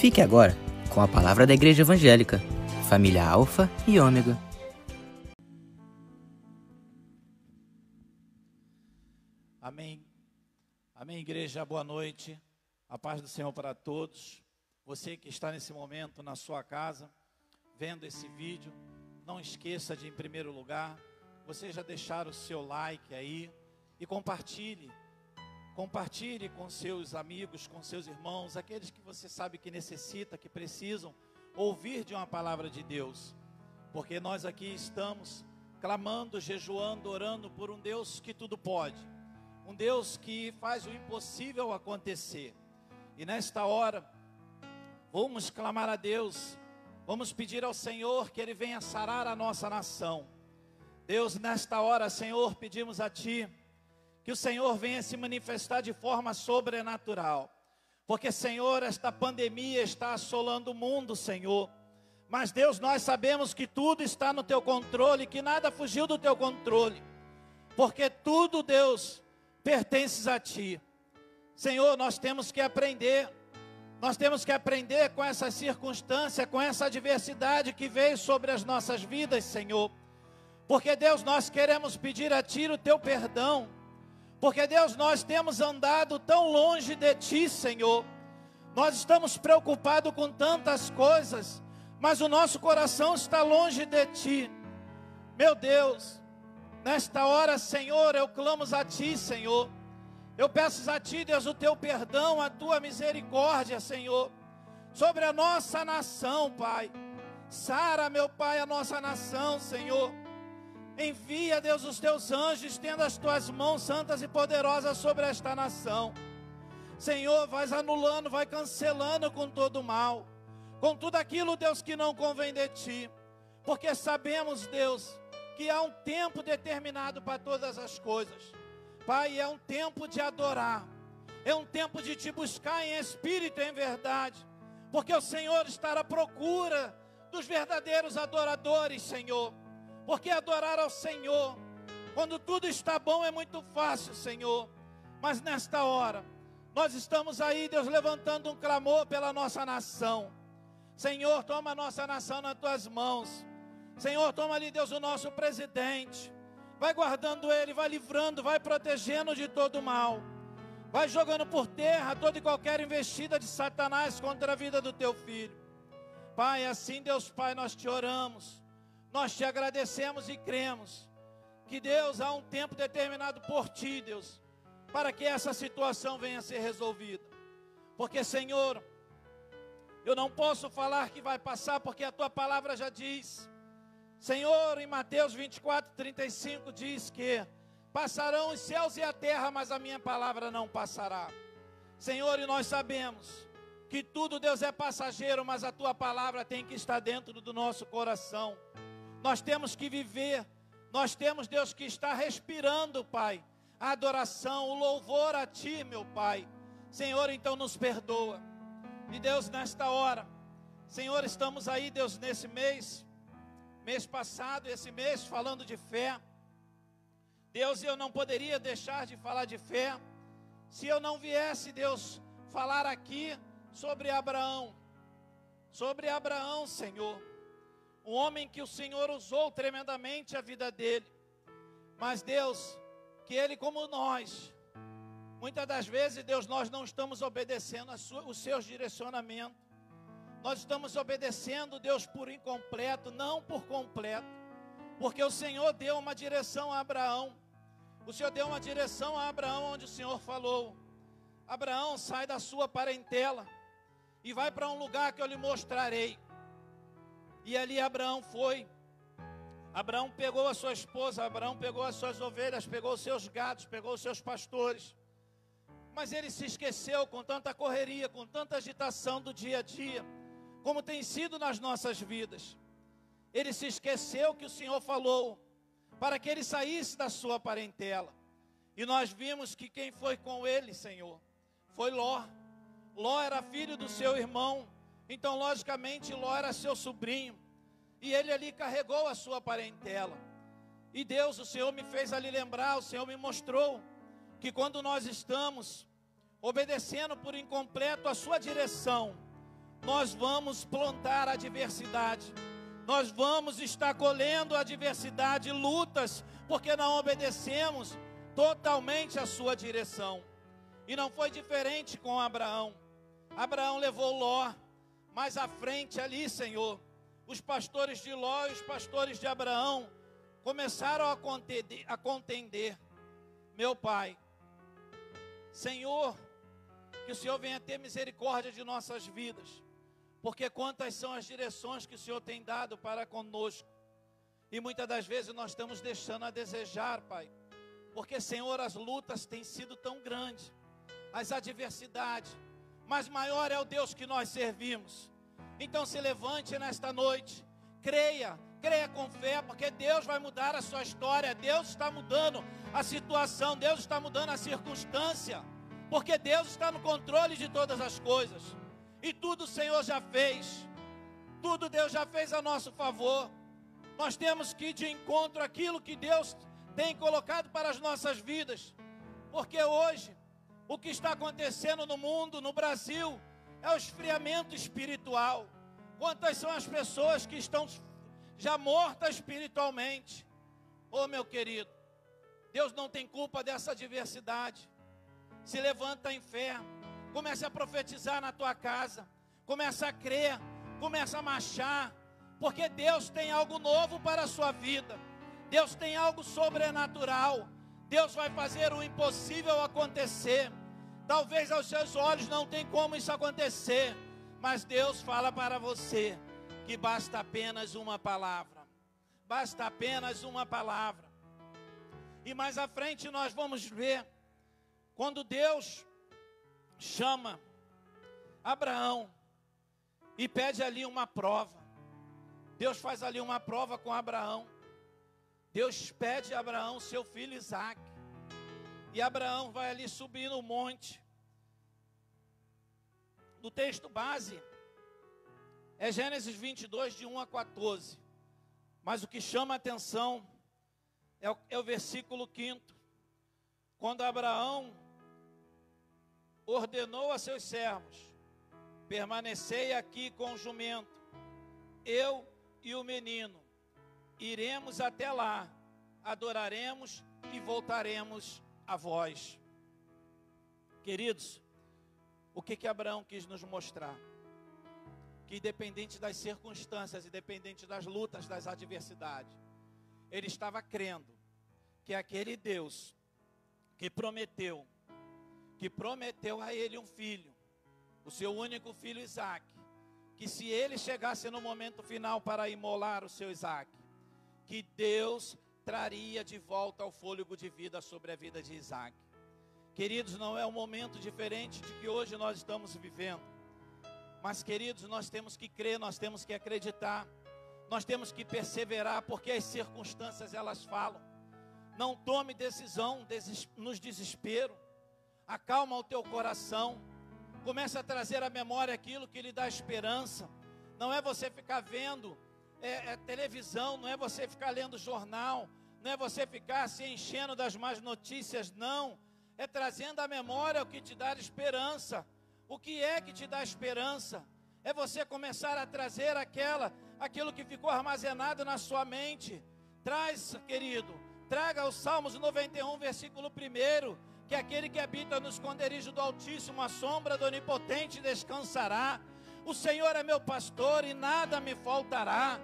Fique agora com a palavra da Igreja Evangélica, família Alfa e Ômega. Amém. Amém, igreja. Boa noite. A paz do Senhor para todos. Você que está nesse momento na sua casa, vendo esse vídeo, não esqueça de, em primeiro lugar, você já deixar o seu like aí e compartilhe Compartilhe com seus amigos, com seus irmãos, aqueles que você sabe que necessita, que precisam ouvir de uma palavra de Deus. Porque nós aqui estamos clamando, jejuando, orando por um Deus que tudo pode. Um Deus que faz o impossível acontecer. E nesta hora, vamos clamar a Deus, vamos pedir ao Senhor que Ele venha sarar a nossa nação. Deus, nesta hora, Senhor, pedimos a Ti que o Senhor venha se manifestar de forma sobrenatural. Porque, Senhor, esta pandemia está assolando o mundo, Senhor. Mas, Deus, nós sabemos que tudo está no teu controle, que nada fugiu do teu controle. Porque tudo, Deus, pertence a ti. Senhor, nós temos que aprender. Nós temos que aprender com essa circunstância, com essa adversidade que veio sobre as nossas vidas, Senhor. Porque, Deus, nós queremos pedir a Ti o teu perdão porque, Deus, nós temos andado tão longe de Ti, Senhor. Nós estamos preocupados com tantas coisas, mas o nosso coração está longe de Ti. Meu Deus, nesta hora, Senhor, eu clamo a Ti, Senhor. Eu peço a Ti, Deus, o Teu perdão, a Tua misericórdia, Senhor, sobre a nossa nação, Pai. Sara, meu Pai, a nossa nação, Senhor. Envia, Deus, os teus anjos, estenda as tuas mãos santas e poderosas sobre esta nação. Senhor, vais anulando, vai cancelando com todo o mal, com tudo aquilo, Deus, que não convém de ti, porque sabemos, Deus, que há um tempo determinado para todas as coisas. Pai, é um tempo de adorar, é um tempo de te buscar em espírito e em verdade, porque o Senhor está à procura dos verdadeiros adoradores, Senhor. Porque adorar ao Senhor, quando tudo está bom, é muito fácil, Senhor. Mas nesta hora, nós estamos aí, Deus, levantando um clamor pela nossa nação. Senhor, toma a nossa nação nas tuas mãos. Senhor, toma ali, Deus, o nosso presidente. Vai guardando ele, vai livrando, vai protegendo de todo mal. Vai jogando por terra toda e qualquer investida de Satanás contra a vida do teu filho. Pai, assim, Deus Pai, nós te oramos. Nós te agradecemos e cremos que Deus há um tempo determinado por ti, Deus, para que essa situação venha a ser resolvida. Porque, Senhor, eu não posso falar que vai passar, porque a tua palavra já diz. Senhor, em Mateus 24, 35 diz que passarão os céus e a terra, mas a minha palavra não passará. Senhor, e nós sabemos que tudo, Deus, é passageiro, mas a tua palavra tem que estar dentro do nosso coração. Nós temos que viver, nós temos, Deus, que está respirando, Pai, a adoração, o louvor a Ti, meu Pai. Senhor, então nos perdoa. E Deus, nesta hora, Senhor, estamos aí, Deus, nesse mês, mês passado, esse mês, falando de fé. Deus, eu não poderia deixar de falar de fé, se eu não viesse, Deus, falar aqui sobre Abraão, sobre Abraão, Senhor um homem que o Senhor usou tremendamente a vida dele. Mas Deus, que ele como nós, muitas das vezes, Deus, nós não estamos obedecendo sua, os seus direcionamentos. Nós estamos obedecendo, Deus, por incompleto, não por completo. Porque o Senhor deu uma direção a Abraão. O Senhor deu uma direção a Abraão, onde o Senhor falou: Abraão, sai da sua parentela e vai para um lugar que eu lhe mostrarei. E ali Abraão foi. Abraão pegou a sua esposa, Abraão pegou as suas ovelhas, pegou os seus gatos, pegou os seus pastores. Mas ele se esqueceu com tanta correria, com tanta agitação do dia a dia, como tem sido nas nossas vidas. Ele se esqueceu que o Senhor falou para que ele saísse da sua parentela. E nós vimos que quem foi com ele, Senhor, foi Ló. Ló era filho do seu irmão então, logicamente, Ló era seu sobrinho. E ele ali carregou a sua parentela. E Deus, o Senhor me fez ali lembrar, o Senhor me mostrou que quando nós estamos obedecendo por incompleto a sua direção, nós vamos plantar adversidade. Nós vamos estar colhendo adversidade, lutas, porque não obedecemos totalmente a sua direção. E não foi diferente com Abraão. Abraão levou Ló mais à frente ali, Senhor. Os pastores de Ló e os pastores de Abraão começaram a contender, a contender. Meu pai, Senhor, que o Senhor venha ter misericórdia de nossas vidas, porque quantas são as direções que o Senhor tem dado para conosco, e muitas das vezes nós estamos deixando a desejar, Pai, porque, Senhor, as lutas têm sido tão grandes, as adversidades, mas maior é o Deus que nós servimos. Então se levante nesta noite, creia, creia com fé, porque Deus vai mudar a sua história, Deus está mudando a situação, Deus está mudando a circunstância, porque Deus está no controle de todas as coisas, e tudo o Senhor já fez, tudo Deus já fez a nosso favor. Nós temos que ir de encontro àquilo que Deus tem colocado para as nossas vidas, porque hoje o que está acontecendo no mundo, no Brasil, é o esfriamento espiritual. Quantas são as pessoas que estão já mortas espiritualmente? Oh, meu querido, Deus não tem culpa dessa diversidade. Se levanta em fé, comece a profetizar na tua casa, comece a crer, comece a marchar, porque Deus tem algo novo para a sua vida. Deus tem algo sobrenatural. Deus vai fazer o impossível acontecer. Talvez aos seus olhos não tem como isso acontecer, mas Deus fala para você que basta apenas uma palavra. Basta apenas uma palavra. E mais à frente nós vamos ver quando Deus chama Abraão e pede ali uma prova. Deus faz ali uma prova com Abraão. Deus pede a Abraão seu filho Isaac. E Abraão vai ali subir no monte. No texto base é Gênesis 22, de 1 a 14. Mas o que chama a atenção é o, é o versículo 5. Quando Abraão ordenou a seus servos: permanecei aqui com o jumento, eu e o menino, iremos até lá, adoraremos e voltaremos a vós. Queridos, o que que Abraão quis nos mostrar? Que independente das circunstâncias, independente das lutas, das adversidades, ele estava crendo que aquele Deus que prometeu, que prometeu a ele um filho, o seu único filho Isaac, que se ele chegasse no momento final para imolar o seu Isaac, que Deus traria de volta o fôlego de vida sobre a vida de Isaac. Queridos, não é um momento diferente de que hoje nós estamos vivendo. Mas, queridos, nós temos que crer, nós temos que acreditar, nós temos que perseverar, porque as circunstâncias elas falam. Não tome decisão nos desespero. Acalma o teu coração. Comece a trazer à memória aquilo que lhe dá esperança. Não é você ficar vendo é, é televisão, não é você ficar lendo jornal, não é você ficar se enchendo das más notícias, não. É trazendo à memória o que te dá esperança. O que é que te dá esperança? É você começar a trazer aquela, aquilo que ficou armazenado na sua mente. Traz, querido, traga os Salmos 91, versículo 1, que aquele que habita no esconderijo do Altíssimo, a sombra do Onipotente descansará. O Senhor é meu pastor e nada me faltará.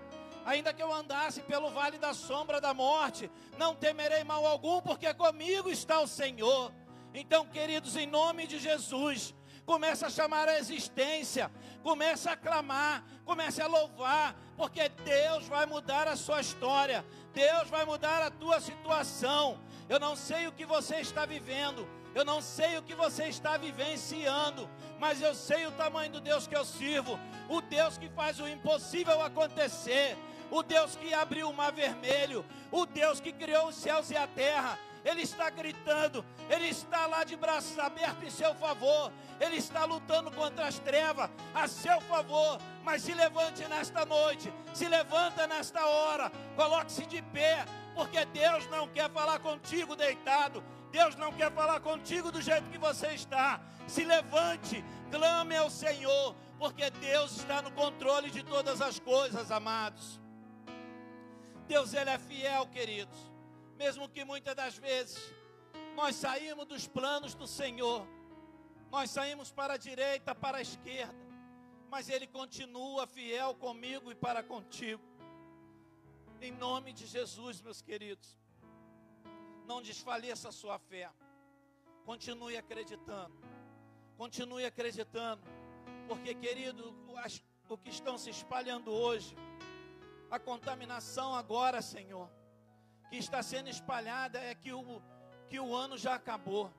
Ainda que eu andasse pelo vale da sombra da morte, não temerei mal algum, porque comigo está o Senhor. Então, queridos, em nome de Jesus, comece a chamar a existência, comece a clamar, comece a louvar, porque Deus vai mudar a sua história, Deus vai mudar a tua situação. Eu não sei o que você está vivendo, eu não sei o que você está vivenciando, mas eu sei o tamanho do Deus que eu sirvo, o Deus que faz o impossível acontecer o Deus que abriu o mar vermelho, o Deus que criou os céus e a terra. Ele está gritando, Ele está lá de braços abertos em seu favor, Ele está lutando contra as trevas a seu favor. Mas se levante nesta noite, se levanta nesta hora, coloque-se de pé, porque Deus não quer falar contigo deitado, Deus não quer falar contigo do jeito que você está. Se levante, clame ao Senhor, porque Deus está no controle de todas as coisas, amados. Deus ele é fiel, queridos. Mesmo que muitas das vezes nós saímos dos planos do Senhor, nós saímos para a direita, para a esquerda, mas ele continua fiel comigo e para contigo. Em nome de Jesus, meus queridos. Não desfaleça a sua fé. Continue acreditando. Continue acreditando. Porque, querido, o que estão se espalhando hoje, a contaminação agora, Senhor, que está sendo espalhada é que o, que o ano já acabou.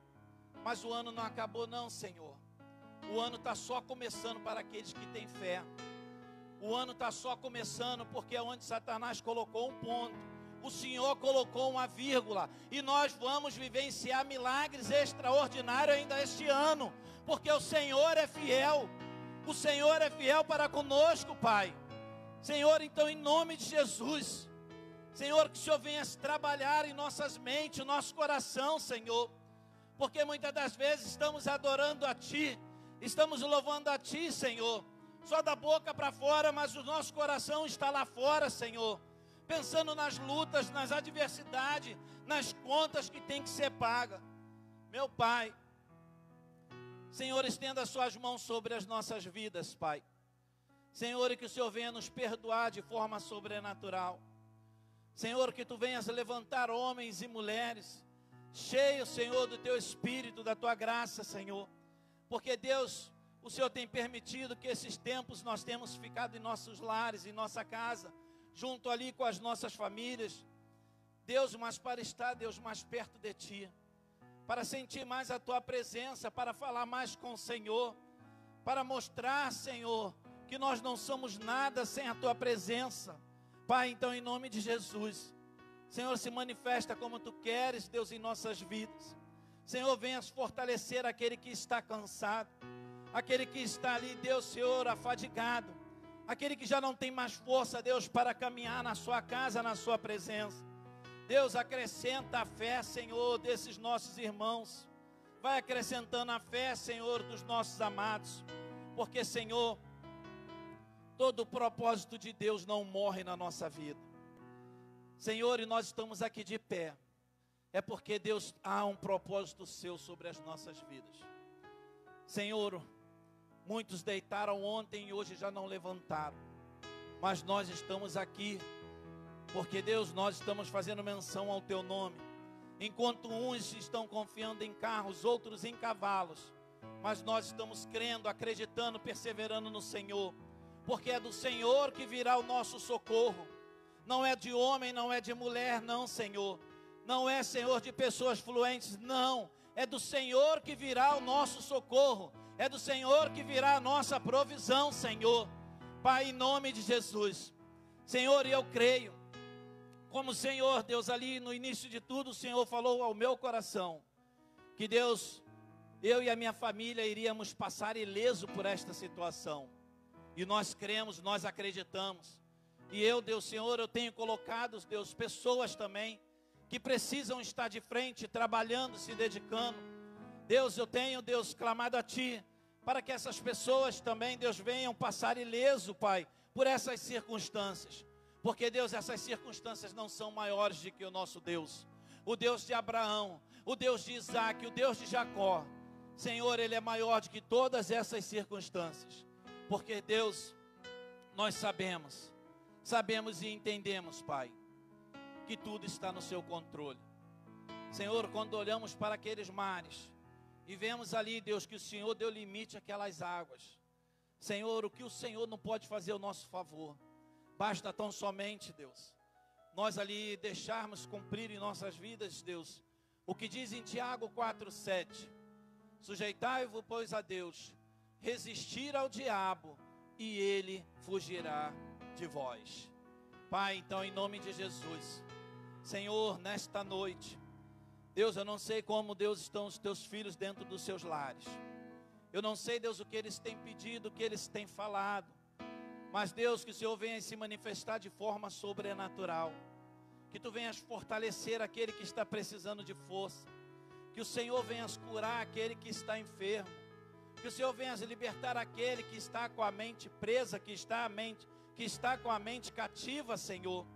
Mas o ano não acabou, não, Senhor. O ano está só começando para aqueles que têm fé. O ano está só começando porque é onde Satanás colocou um ponto. O Senhor colocou uma vírgula. E nós vamos vivenciar milagres extraordinários ainda este ano. Porque o Senhor é fiel. O Senhor é fiel para conosco, Pai. Senhor, então, em nome de Jesus. Senhor, que o Senhor venha trabalhar em nossas mentes, nosso coração, Senhor. Porque muitas das vezes estamos adorando a Ti, estamos louvando a Ti, Senhor só da boca para fora, mas o nosso coração está lá fora, Senhor. Pensando nas lutas, nas adversidades, nas contas que tem que ser paga. Meu Pai, Senhor, estenda as suas mãos sobre as nossas vidas, Pai. Senhor, que o Senhor venha nos perdoar de forma sobrenatural. Senhor, que tu venhas levantar homens e mulheres, cheios, Senhor, do teu espírito, da tua graça, Senhor. Porque Deus, o Senhor tem permitido que esses tempos nós temos ficado em nossos lares, em nossa casa, junto ali com as nossas famílias. Deus, mas para estar, Deus, mais perto de Ti, para sentir mais a Tua presença, para falar mais com o Senhor, para mostrar, Senhor, que nós não somos nada sem a Tua presença. Pai, então, em nome de Jesus, Senhor, se manifesta como Tu queres, Deus, em nossas vidas. Senhor, venha fortalecer aquele que está cansado aquele que está ali, Deus, Senhor, afadigado, aquele que já não tem mais força, Deus, para caminhar na sua casa, na sua presença. Deus, acrescenta a fé, Senhor, desses nossos irmãos. Vai acrescentando a fé, Senhor, dos nossos amados. Porque, Senhor, todo o propósito de Deus não morre na nossa vida. Senhor, e nós estamos aqui de pé. É porque Deus há um propósito seu sobre as nossas vidas. Senhor, Muitos deitaram ontem e hoje já não levantaram. Mas nós estamos aqui, porque Deus, nós estamos fazendo menção ao teu nome. Enquanto uns estão confiando em carros, outros em cavalos, mas nós estamos crendo, acreditando, perseverando no Senhor, porque é do Senhor que virá o nosso socorro. Não é de homem, não é de mulher, não, Senhor. Não é, Senhor, de pessoas fluentes, não. É do Senhor que virá o nosso socorro. É do Senhor que virá a nossa provisão, Senhor. Pai, em nome de Jesus. Senhor, eu creio. Como o Senhor, Deus, ali no início de tudo, o Senhor falou ao meu coração que Deus, eu e a minha família iríamos passar ileso por esta situação. E nós cremos, nós acreditamos. E eu, Deus, Senhor, eu tenho colocado, Deus, pessoas também que precisam estar de frente, trabalhando, se dedicando Deus, eu tenho, Deus, clamado a Ti, para que essas pessoas também, Deus, venham passar ileso, Pai, por essas circunstâncias. Porque, Deus, essas circunstâncias não são maiores do que o nosso Deus. O Deus de Abraão, o Deus de Isaac, o Deus de Jacó. Senhor, Ele é maior do que todas essas circunstâncias. Porque, Deus, nós sabemos, sabemos e entendemos, Pai, que tudo está no Seu controle. Senhor, quando olhamos para aqueles mares, e vemos ali, Deus, que o Senhor deu limite àquelas águas. Senhor, o que o Senhor não pode fazer ao nosso favor. Basta tão somente, Deus, nós ali deixarmos cumprir em nossas vidas, Deus, o que diz em Tiago 4,7: Sujeitai-vos, pois, a Deus, resistir ao diabo, e ele fugirá de vós. Pai, então, em nome de Jesus, Senhor, nesta noite, Deus, eu não sei como, Deus, estão os teus filhos dentro dos seus lares. Eu não sei, Deus, o que eles têm pedido, o que eles têm falado. Mas, Deus, que o Senhor venha se manifestar de forma sobrenatural. Que tu venhas fortalecer aquele que está precisando de força. Que o Senhor venha curar aquele que está enfermo. Que o Senhor venha libertar aquele que está com a mente presa, que está a mente, que está com a mente cativa, Senhor.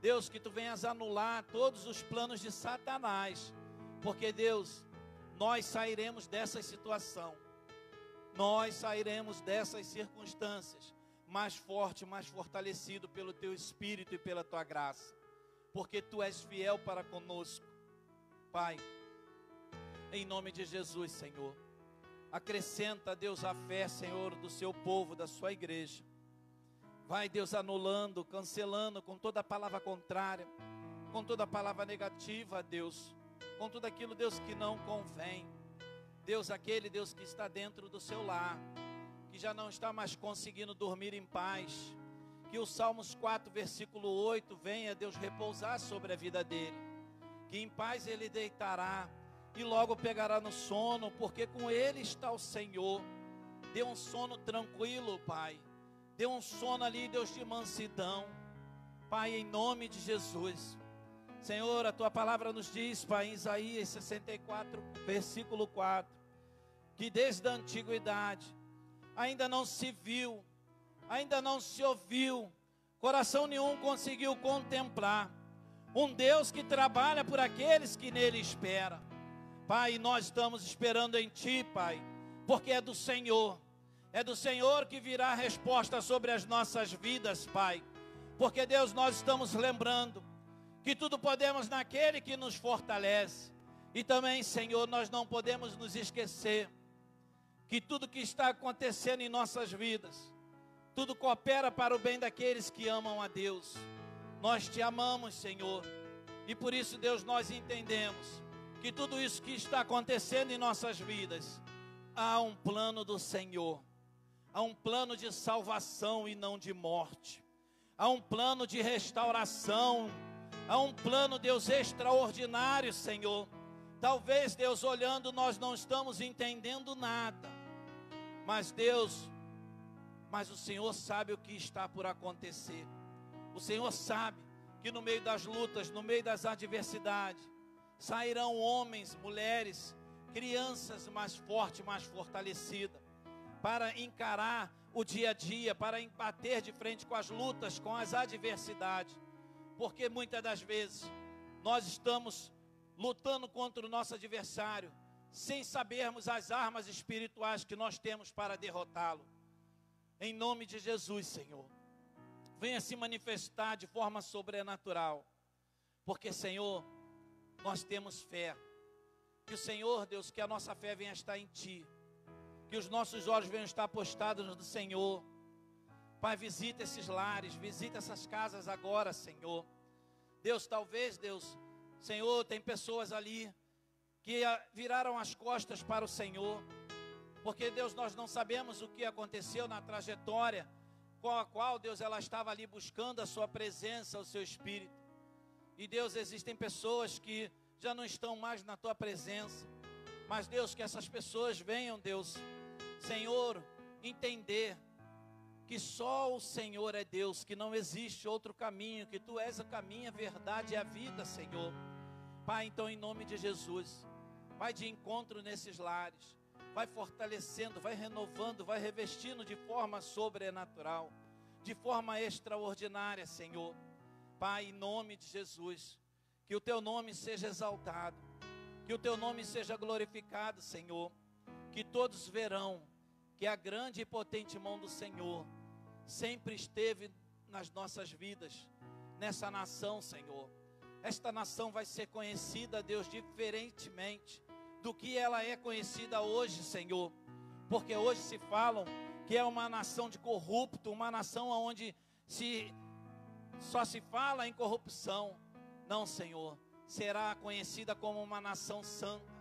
Deus, que tu venhas anular todos os planos de Satanás. Porque Deus, nós sairemos dessa situação. Nós sairemos dessas circunstâncias mais forte, mais fortalecido pelo teu espírito e pela tua graça. Porque tu és fiel para conosco. Pai, em nome de Jesus, Senhor. Acrescenta, Deus, a fé, Senhor, do seu povo, da sua igreja. Vai, Deus, anulando, cancelando com toda palavra contrária, com toda palavra negativa, Deus, com tudo aquilo, Deus, que não convém. Deus, aquele Deus que está dentro do seu lar, que já não está mais conseguindo dormir em paz. Que o Salmos 4, versículo 8, venha, Deus, repousar sobre a vida dele. Que em paz ele deitará e logo pegará no sono, porque com ele está o Senhor. Dê um sono tranquilo, Pai. Dê um sono ali, Deus, de mansidão. Pai, em nome de Jesus. Senhor, a tua palavra nos diz, Pai, em Isaías 64, versículo 4, que desde a antiguidade ainda não se viu, ainda não se ouviu, coração nenhum conseguiu contemplar um Deus que trabalha por aqueles que nele esperam. Pai, nós estamos esperando em Ti, Pai, porque é do Senhor, é do Senhor que virá a resposta sobre as nossas vidas, Pai, porque Deus, nós estamos lembrando que tudo podemos naquele que nos fortalece, e também, Senhor, nós não podemos nos esquecer que tudo que está acontecendo em nossas vidas, tudo coopera para o bem daqueles que amam a Deus. Nós te amamos, Senhor, e por isso, Deus, nós entendemos que tudo isso que está acontecendo em nossas vidas, há um plano do Senhor, há um plano de salvação e não de morte, há um plano de restauração, há um plano, Deus, extraordinário, Senhor. Talvez, Deus, olhando, nós não estamos entendendo nada, mas Deus, mas o Senhor sabe o que está por acontecer, o Senhor sabe que no meio das lutas, no meio das adversidades, sairão homens, mulheres, crianças mais fortes, mais fortalecidas, para encarar o dia a dia, para bater de frente com as lutas, com as adversidades, porque muitas das vezes nós estamos lutando contra o nosso adversário, sem sabermos as armas espirituais que nós temos para derrotá-lo. Em nome de Jesus, Senhor, venha se manifestar de forma sobrenatural, porque, Senhor, nós temos fé. Que o Senhor, Deus, que a nossa fé venha estar em Ti. Que os nossos olhos venham estar postados no Senhor. Pai, visita esses lares, visita essas casas agora, Senhor. Deus, talvez, Deus, Senhor, tem pessoas ali que viraram as costas para o Senhor. Porque, Deus, nós não sabemos o que aconteceu na trajetória com a qual, Deus, ela estava ali buscando a Sua presença, o Seu Espírito. E Deus, existem pessoas que já não estão mais na tua presença. Mas Deus, que essas pessoas venham, Deus, Senhor, entender que só o Senhor é Deus, que não existe outro caminho, que tu és o caminho, a verdade e a vida, Senhor. Pai, então em nome de Jesus, vai de encontro nesses lares, vai fortalecendo, vai renovando, vai revestindo de forma sobrenatural, de forma extraordinária, Senhor. Pai, em nome de Jesus, que o teu nome seja exaltado, que o teu nome seja glorificado, Senhor, que todos verão que a grande e potente mão do Senhor sempre esteve nas nossas vidas, nessa nação, Senhor. Esta nação vai ser conhecida, Deus, diferentemente do que ela é conhecida hoje, Senhor, porque hoje se falam que é uma nação de corrupto, uma nação onde se só se fala em corrupção. Não, Senhor, será conhecida como uma nação santa,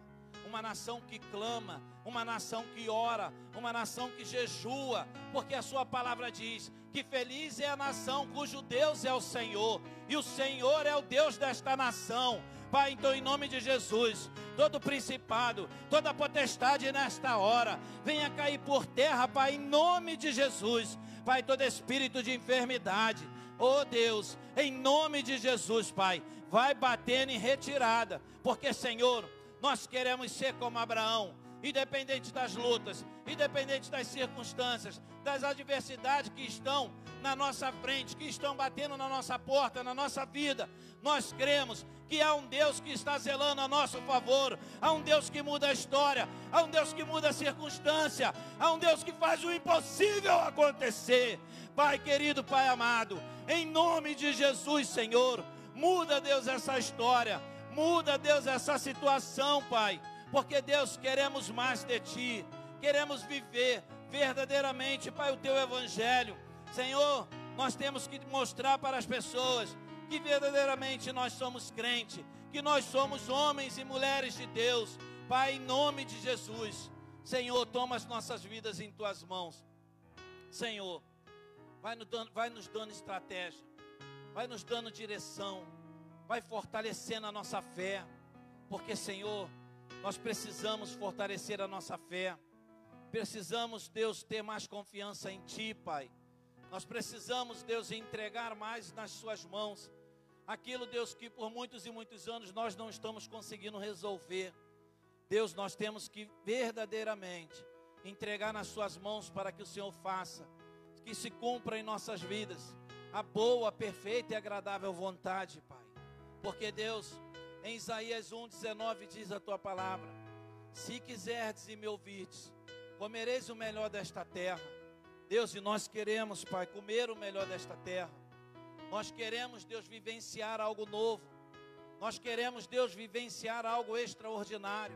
uma nação que clama, uma nação que ora, uma nação que jejua, porque a Sua palavra diz que feliz é a nação cujo Deus é o Senhor, e o Senhor é o Deus desta nação. Pai, então em nome de Jesus, todo principado, toda potestade nesta hora, venha cair por terra, Pai, em nome de Jesus. Pai, todo espírito de enfermidade, Oh Deus, em nome de Jesus, Pai, vai batendo em retirada, porque Senhor, Nós queremos ser como Abraão, independente das lutas, independente das circunstâncias, das adversidades que estão na nossa frente, que estão batendo na nossa porta, na nossa vida. Nós cremos que há um Deus que está zelando a nosso favor, há um Deus que muda a história, há um Deus que muda a circunstância, há um Deus que faz o impossível acontecer. Pai querido, Pai amado, em nome de Jesus, Senhor, muda, Deus, essa história, muda, Deus, essa situação, Pai, porque, Deus, queremos mais de Ti, queremos viver verdadeiramente, Pai, o Teu Evangelho. Senhor, nós temos que mostrar para as pessoas que verdadeiramente nós somos crente, que nós somos homens e mulheres de Deus. Pai, em nome de Jesus, Senhor, toma as nossas vidas em tuas mãos. Senhor, vai nos dando, vai nos dando estratégia, vai nos dando direção, vai fortalecendo a nossa fé, porque, Senhor, nós precisamos fortalecer a nossa fé. Precisamos, Deus, ter mais confiança em Ti, Pai. Nós precisamos, Deus, entregar mais nas Suas mãos aquilo, Deus, que por muitos e muitos anos nós não estamos conseguindo resolver. Deus, nós temos que verdadeiramente entregar nas Suas mãos para que o Senhor faça, que se cumpra em nossas vidas a boa, perfeita e agradável vontade, Pai. Porque, Deus, em Isaías 1,19 diz a Tua palavra: Se quiserdes e me ouvirdes, comereis o melhor desta terra. Deus, e nós queremos, Pai, comer o melhor desta terra. Nós queremos, Deus, vivenciar algo novo. Nós queremos, Deus, vivenciar algo extraordinário.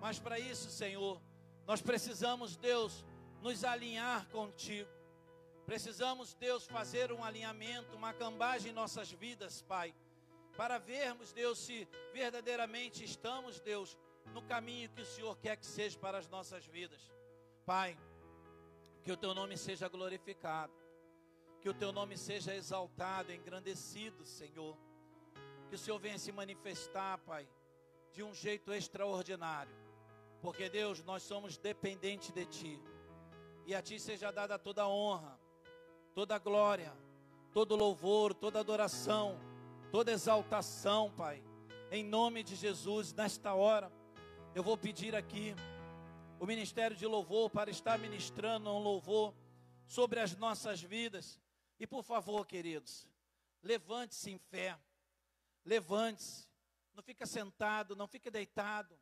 Mas para isso, Senhor, nós precisamos, Deus, nos alinhar contigo. Precisamos, Deus, fazer um alinhamento, uma cambagem em nossas vidas, Pai. Para vermos, Deus, se verdadeiramente estamos, Deus, no caminho que o Senhor quer que seja para as nossas vidas. Pai, que o teu nome seja glorificado. Que o teu nome seja exaltado, engrandecido, Senhor. Que o Senhor venha se manifestar, Pai, de um jeito extraordinário. Porque, Deus, nós somos dependentes de Ti. E a Ti seja dada toda a honra, toda a glória, todo louvor, toda adoração, toda exaltação, Pai. Em nome de Jesus, nesta hora, eu vou pedir aqui o ministério de louvor para estar ministrando um louvor sobre as nossas vidas. E por favor, queridos, levante-se em fé. Levante-se. Não fica sentado, não fica deitado.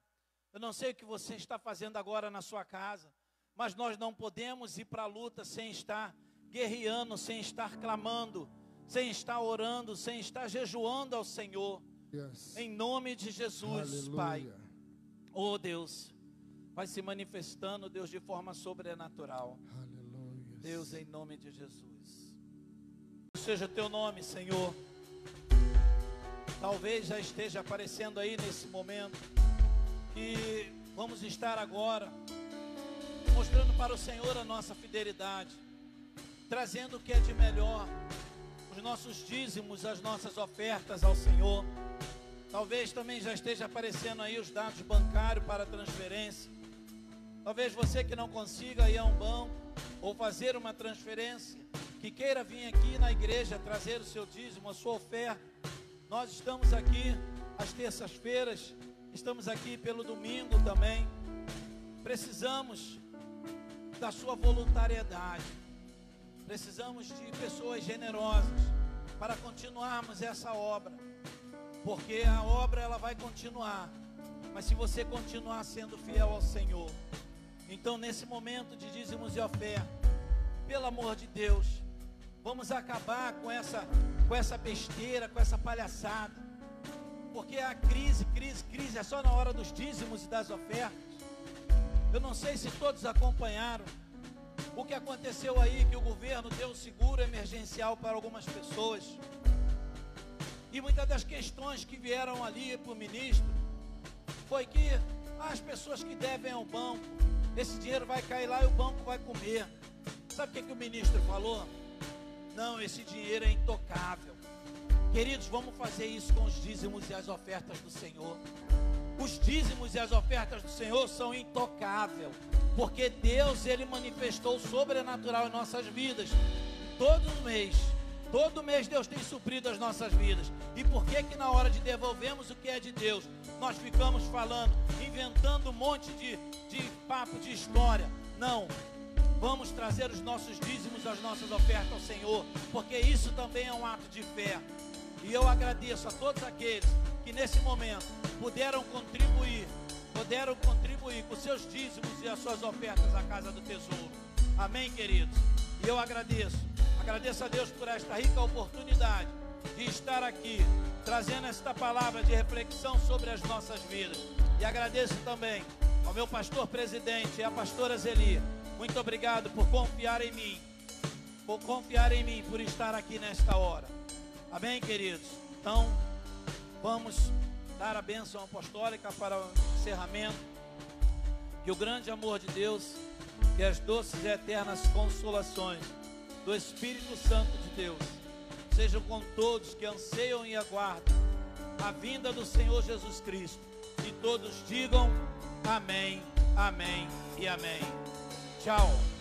Eu não sei o que você está fazendo agora na sua casa, mas nós não podemos ir para a luta sem estar guerreando, sem estar clamando, sem estar orando, sem estar jejuando ao Senhor. Yes. Em nome de Jesus, Aleluia. Pai. Oh Deus, vai se manifestando, Deus, de forma sobrenatural. Aleluia. Deus, em nome de Jesus seja teu nome, Senhor. Talvez já esteja aparecendo aí nesse momento que vamos estar agora mostrando para o Senhor a nossa fidelidade, trazendo o que é de melhor, os nossos dízimos, as nossas ofertas ao Senhor. Talvez também já esteja aparecendo aí os dados bancários para transferência. Talvez você que não consiga ir a um banco ou fazer uma transferência, que queira vir aqui na igreja trazer o seu dízimo, a sua oferta, nós estamos aqui às terças-feiras, estamos aqui pelo domingo também. Precisamos da sua voluntariedade. Precisamos de pessoas generosas para continuarmos essa obra. Porque a obra ela vai continuar. Mas se você continuar sendo fiel ao Senhor, então nesse momento de dízimos e oferta, pelo amor de Deus, Vamos acabar com essa, com essa besteira, com essa palhaçada. Porque a crise, crise, crise é só na hora dos dízimos e das ofertas. Eu não sei se todos acompanharam o que aconteceu aí, que o governo deu seguro emergencial para algumas pessoas. E muitas das questões que vieram ali para o ministro foi que as pessoas que devem ao banco, esse dinheiro vai cair lá e o banco vai comer. Sabe o que, que o ministro falou? Não, esse dinheiro é intocável. Queridos, vamos fazer isso com os dízimos e as ofertas do Senhor. Os dízimos e as ofertas do Senhor são intocáveis, porque Deus ele manifestou o sobrenatural em nossas vidas. Todo mês Todo mês Deus tem suprido as nossas vidas. E por que que na hora de devolvermos o que é de Deus, nós ficamos falando, inventando um monte de, de papo, de história? Não. Vamos trazer os nossos dízimos, as nossas ofertas ao Senhor, porque isso também é um ato de fé. E eu agradeço a todos aqueles que nesse momento puderam contribuir, puderam contribuir com seus dízimos e as suas ofertas à casa do tesouro. Amém, queridos? E eu agradeço, agradeço a Deus por esta rica oportunidade de estar aqui, trazendo esta palavra de reflexão sobre as nossas vidas. E agradeço também ao meu pastor presidente e à pastora Zeli. Muito obrigado por confiar em mim, por confiar em mim, por estar aqui nesta hora. Amém, queridos? Então, vamos dar a bênção apostólica para o encerramento. Que o grande amor de Deus, que as doces e eternas consolações do Espírito Santo de Deus sejam com todos que anseiam e aguardam a vinda do Senhor Jesus Cristo. E todos digam amém, amém e amém. Tchau.